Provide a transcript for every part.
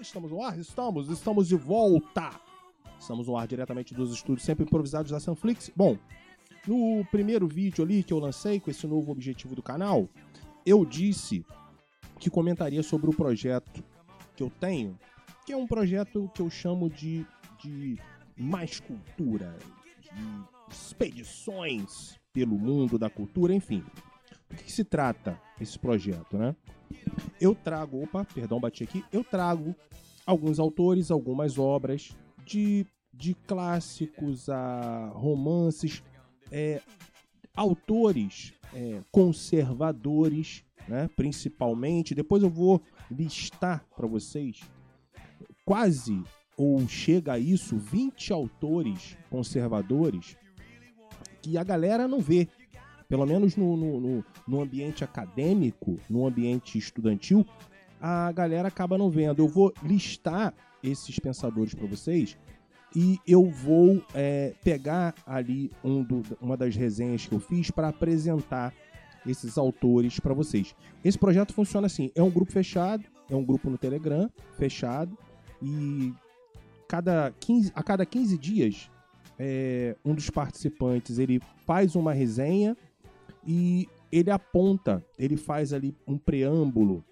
Estamos no ar? Estamos, estamos de volta. Estamos no ar diretamente dos estúdios sempre improvisados da Sunflix. Bom, no primeiro vídeo ali que eu lancei com esse novo objetivo do canal, eu disse que comentaria sobre o projeto que eu tenho, que é um projeto que eu chamo de, de mais cultura, de expedições pelo mundo da cultura, enfim. Do que, se trata esse projeto, né? Eu trago, opa, perdão, bati aqui, eu trago alguns autores, algumas obras de, de clássicos a romances, é, autores é, conservadores, né, principalmente. Depois eu vou listar para vocês quase ou chega a isso 20 autores conservadores que a galera não vê. Pelo menos no, no, no ambiente acadêmico, no ambiente estudantil, a galera acaba não vendo. Eu vou listar esses pensadores para vocês e eu vou é, pegar ali um do, uma das resenhas que eu fiz para apresentar esses autores para vocês. Esse projeto funciona assim: é um grupo fechado, é um grupo no Telegram fechado e cada 15, a cada 15 dias é, um dos participantes ele faz uma resenha e ele aponta, ele faz ali um preâmbulo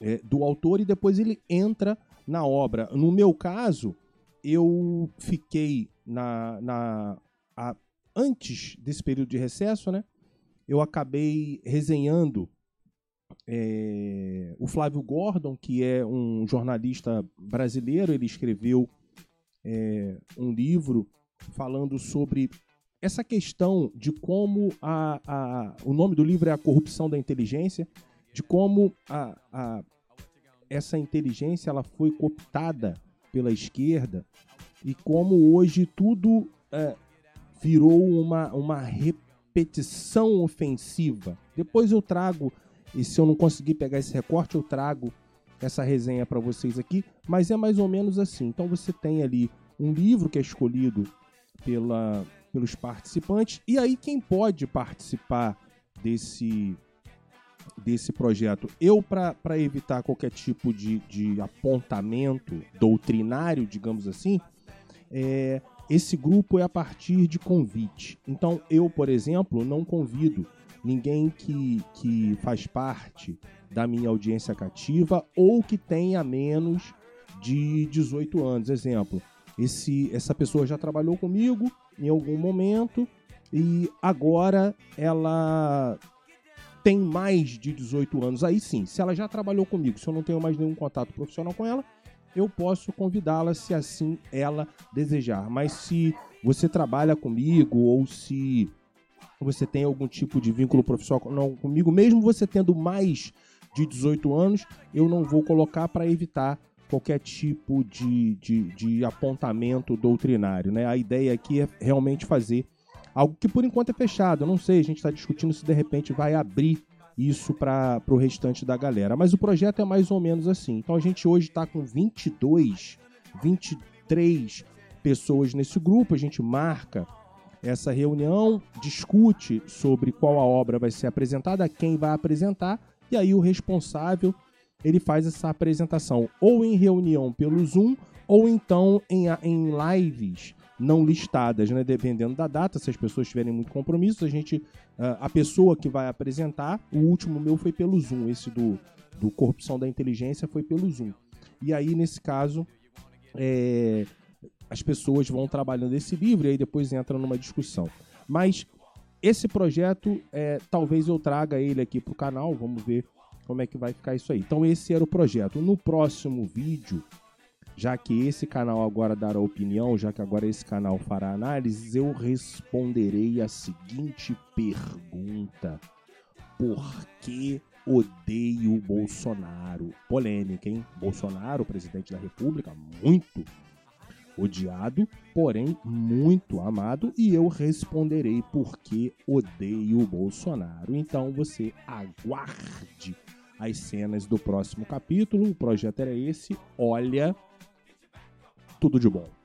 é, do autor e depois ele entra na obra. No meu caso, eu fiquei na, na a, antes desse período de recesso, né? Eu acabei resenhando é, o Flávio Gordon, que é um jornalista brasileiro. Ele escreveu é, um livro falando sobre essa questão de como a, a, o nome do livro é A Corrupção da Inteligência, de como a, a, essa inteligência ela foi cooptada pela esquerda e como hoje tudo é, virou uma, uma repetição ofensiva. Depois eu trago, e se eu não conseguir pegar esse recorte, eu trago essa resenha para vocês aqui, mas é mais ou menos assim. Então você tem ali um livro que é escolhido pela, pelos participantes. E aí, quem pode participar desse, desse projeto? Eu, para evitar qualquer tipo de, de apontamento doutrinário, digamos assim, é, esse grupo é a partir de convite. Então, eu, por exemplo, não convido ninguém que, que faz parte da minha audiência cativa ou que tenha menos de 18 anos. Exemplo, esse, essa pessoa já trabalhou comigo em algum momento e agora ela tem mais de 18 anos. Aí sim, se ela já trabalhou comigo, se eu não tenho mais nenhum contato profissional com ela, eu posso convidá-la se assim ela desejar. Mas se você trabalha comigo ou se você tem algum tipo de vínculo profissional comigo, mesmo você tendo mais de 18 anos, eu não vou colocar para evitar qualquer tipo de, de, de apontamento doutrinário. Né? A ideia aqui é realmente fazer algo que por enquanto é fechado. Eu não sei, a gente está discutindo se de repente vai abrir isso para o restante da galera. Mas o projeto é mais ou menos assim. Então a gente hoje está com 22, 23 pessoas nesse grupo. A gente marca essa reunião, discute sobre qual a obra vai ser apresentada, quem vai apresentar, e aí o responsável ele faz essa apresentação ou em reunião pelo Zoom ou então em, em lives não listadas, né? Dependendo da data, se as pessoas tiverem muito compromisso, a gente, uh, a pessoa que vai apresentar, o último meu foi pelo Zoom, esse do, do Corrupção da Inteligência foi pelo Zoom. E aí, nesse caso, é, as pessoas vão trabalhando esse livro e aí depois entra numa discussão. Mas esse projeto, é, talvez eu traga ele aqui para o canal, vamos ver como é que vai ficar isso aí. Então esse era o projeto. No próximo vídeo, já que esse canal agora dará opinião, já que agora esse canal fará análises, eu responderei a seguinte pergunta: Por que odeio o Bolsonaro? Polêmica, hein? Bolsonaro, presidente da República, muito odiado, porém muito amado, e eu responderei por que odeio o Bolsonaro. Então você aguarde as cenas do próximo capítulo. O projeto era esse. Olha, tudo de bom.